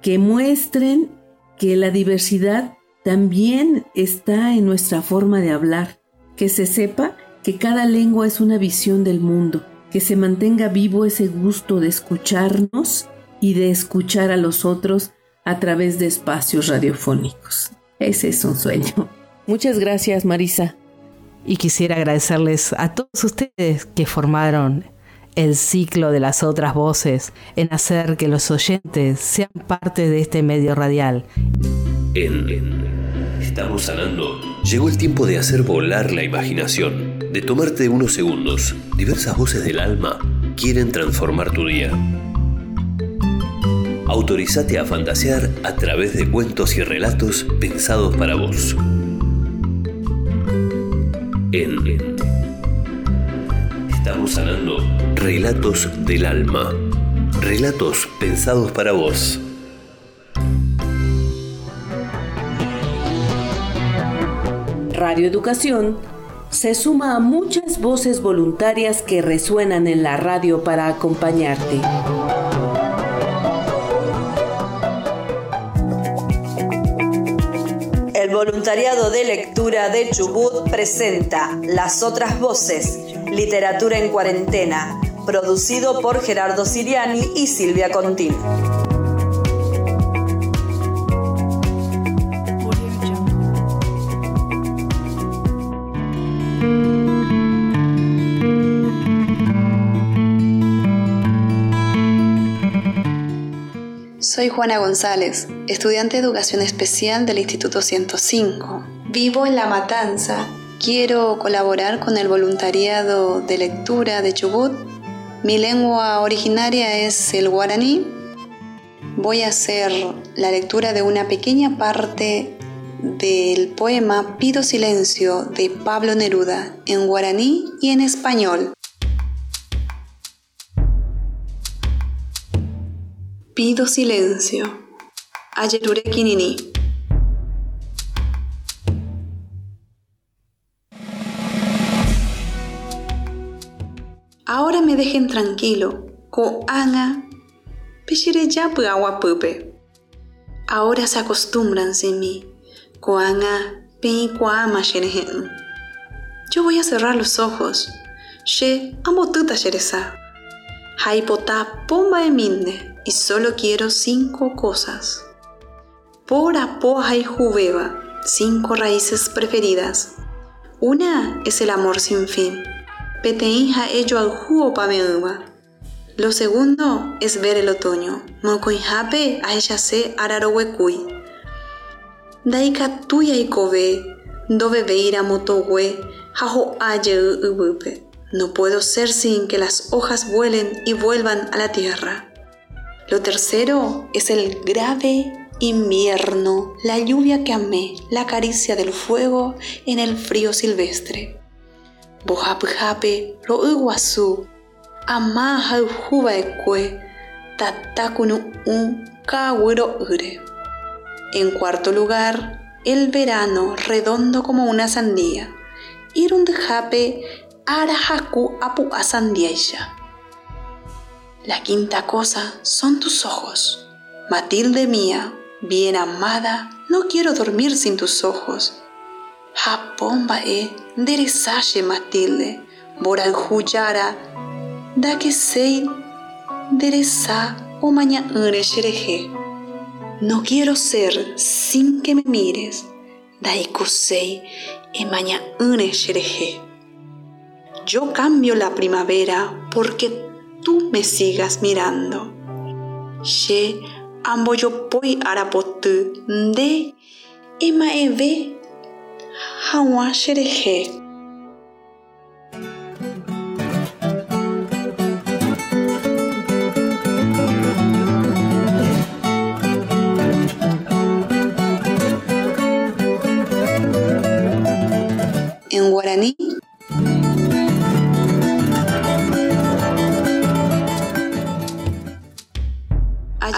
que muestren que la diversidad también está en nuestra forma de hablar, que se sepa que cada lengua es una visión del mundo, que se mantenga vivo ese gusto de escucharnos y de escuchar a los otros a través de espacios radiofónicos. Ese es un sueño. Muchas gracias, Marisa. Y quisiera agradecerles a todos ustedes que formaron el ciclo de las otras voces en hacer que los oyentes sean parte de este medio radial. En Estamos sanando. Llegó el tiempo de hacer volar la imaginación de tomarte unos segundos. Diversas voces del alma quieren transformar tu día. Autorizate a fantasear a través de cuentos y relatos pensados para vos. En Estamos sanando relatos del alma. Relatos pensados para vos. Radio Educación se suma a muchas voces voluntarias que resuenan en la radio para acompañarte. Voluntariado de lectura de Chubut presenta Las otras voces, literatura en cuarentena, producido por Gerardo Siriani y Silvia Contín. Soy Juana González, estudiante de Educación Especial del Instituto 105. Vivo en La Matanza. Quiero colaborar con el voluntariado de lectura de Chubut. Mi lengua originaria es el guaraní. Voy a hacer la lectura de una pequeña parte del poema Pido Silencio de Pablo Neruda en guaraní y en español. Pido silencio. Ayerure kinini. Ahora me dejen tranquilo. Peshire ya agua pupe. Ahora se acostumbran sin mí. Pe ama Yo voy a cerrar los ojos. She amo tuta sheresa. Haipota pomba eminde y solo quiero cinco cosas. Por apoja y jubeba, cinco raíces preferidas. Una es el amor sin fin. Peteinja ello al jugo pameuma. Lo segundo es ver el otoño. Mokoinjape a ella se ararowekui. Daika tuya y kobe, dove veira motowe, jajo aye No puedo ser sin que las hojas vuelen y vuelvan a la tierra. Lo tercero es el grave invierno, la lluvia que amé, la caricia del fuego en el frío silvestre. Bojape lo iguazú, amaja ekue, tatakunu un ure. En cuarto lugar, el verano redondo como una sandía. Irundejape arahaku apu asandiaisha. La quinta cosa son tus ojos. Matilde mía, bien amada, no quiero dormir sin tus ojos. Japomba e derezaje Matilde, boranjuyara, da que sei dereza o mañana xereje. No quiero ser sin que me mires, da sei e mañana xereje. Yo cambio la primavera porque tú me sigas mirando. She amboyopoi arapotu de emaeve hawa shereje.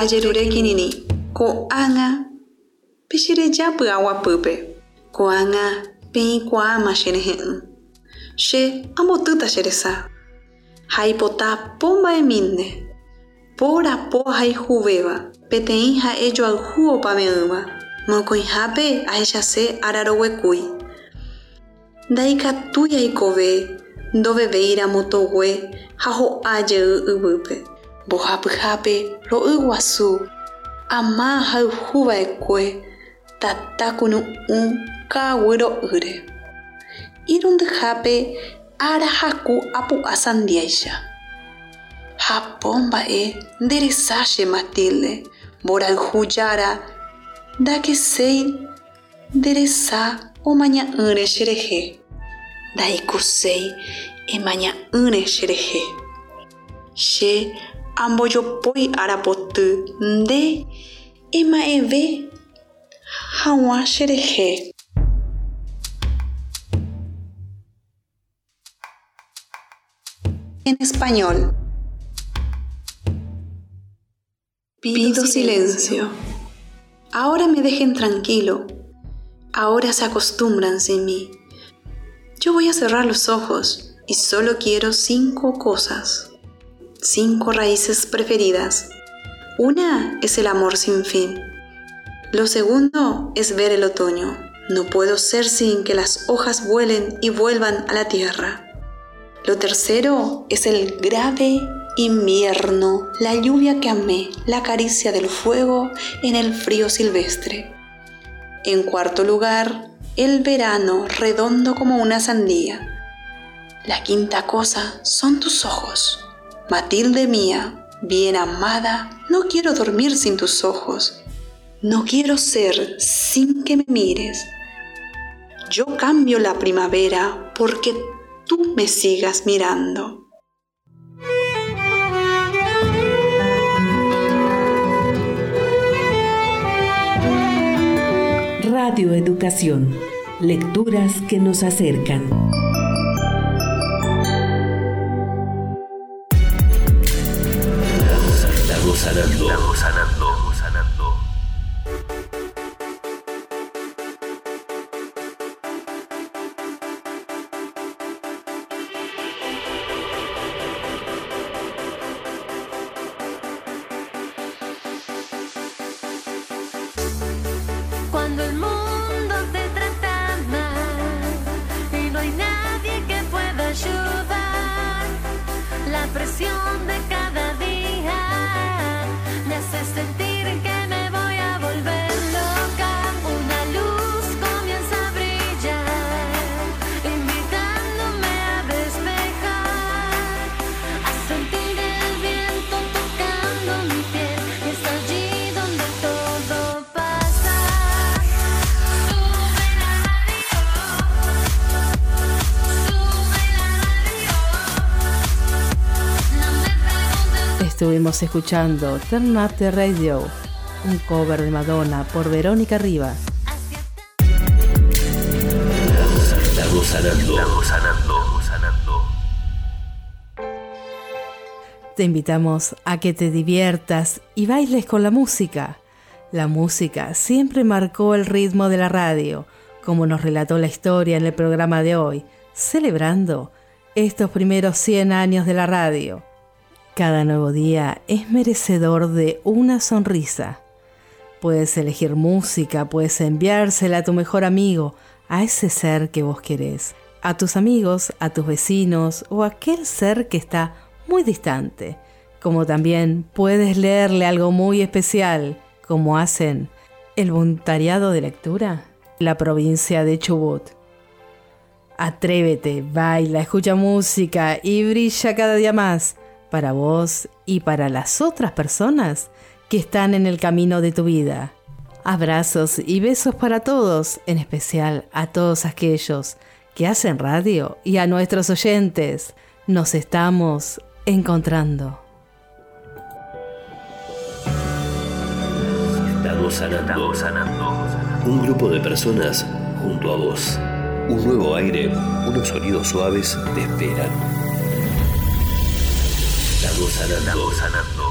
Ayerure kinini ko anga pishire japu awa pupe. Ko anga pei kwa ama shere she amo tuta sheresa haipota pomba eminde pora po hai juveva petein ha ello al juo pameuma mokoihape mbohapyhápe ro'yguasu ama hayhuva'ekue tatákunu'ũ ka'aguy ro'ýre irundyhápe arahaku apu'ã sandiáicha ha po mba'e nderesáche Matilde mborayhujára ndakeséi nderesa omaña'ỹre cherehe ndaikuséi emaña'ỹre cherehe che ambojopói arapoty nde ema'ẽve hag̃ua cherehe. En español. Pido silencio. Ahora me dejen tranquilo. Ahora se acostumbran sin mí. Yo voy a cerrar los ojos y solo quiero cinco cosas. Cinco raíces preferidas. Una es el amor sin fin. Lo segundo es ver el otoño. No puedo ser sin que las hojas vuelen y vuelvan a la tierra. Lo tercero es el grave invierno, la lluvia que amé, la caricia del fuego en el frío silvestre. En cuarto lugar, el verano redondo como una sandía. La quinta cosa son tus ojos. Matilde mía, bien amada, no quiero dormir sin tus ojos. No quiero ser sin que me mires. Yo cambio la primavera porque tú me sigas mirando. Radio Educación. Lecturas que nos acercan. Sanando. Estuvimos escuchando Ternate Radio, un cover de Madonna por Verónica Rivas. Estamos sanando. Estamos sanando. sanando. Te invitamos a que te diviertas y bailes con la música. La música siempre marcó el ritmo de la radio, como nos relató la historia en el programa de hoy, celebrando estos primeros 100 años de la radio. Cada nuevo día es merecedor de una sonrisa. Puedes elegir música, puedes enviársela a tu mejor amigo, a ese ser que vos querés, a tus amigos, a tus vecinos o a aquel ser que está muy distante. Como también puedes leerle algo muy especial, como hacen el voluntariado de lectura, la provincia de Chubut. Atrévete, baila, escucha música y brilla cada día más para vos y para las otras personas que están en el camino de tu vida. Abrazos y besos para todos, en especial a todos aquellos que hacen radio y a nuestros oyentes. Nos estamos encontrando. Estamos sanando. Un grupo de personas junto a vos. Un nuevo aire, unos sonidos suaves te esperan. Sanando, sanando.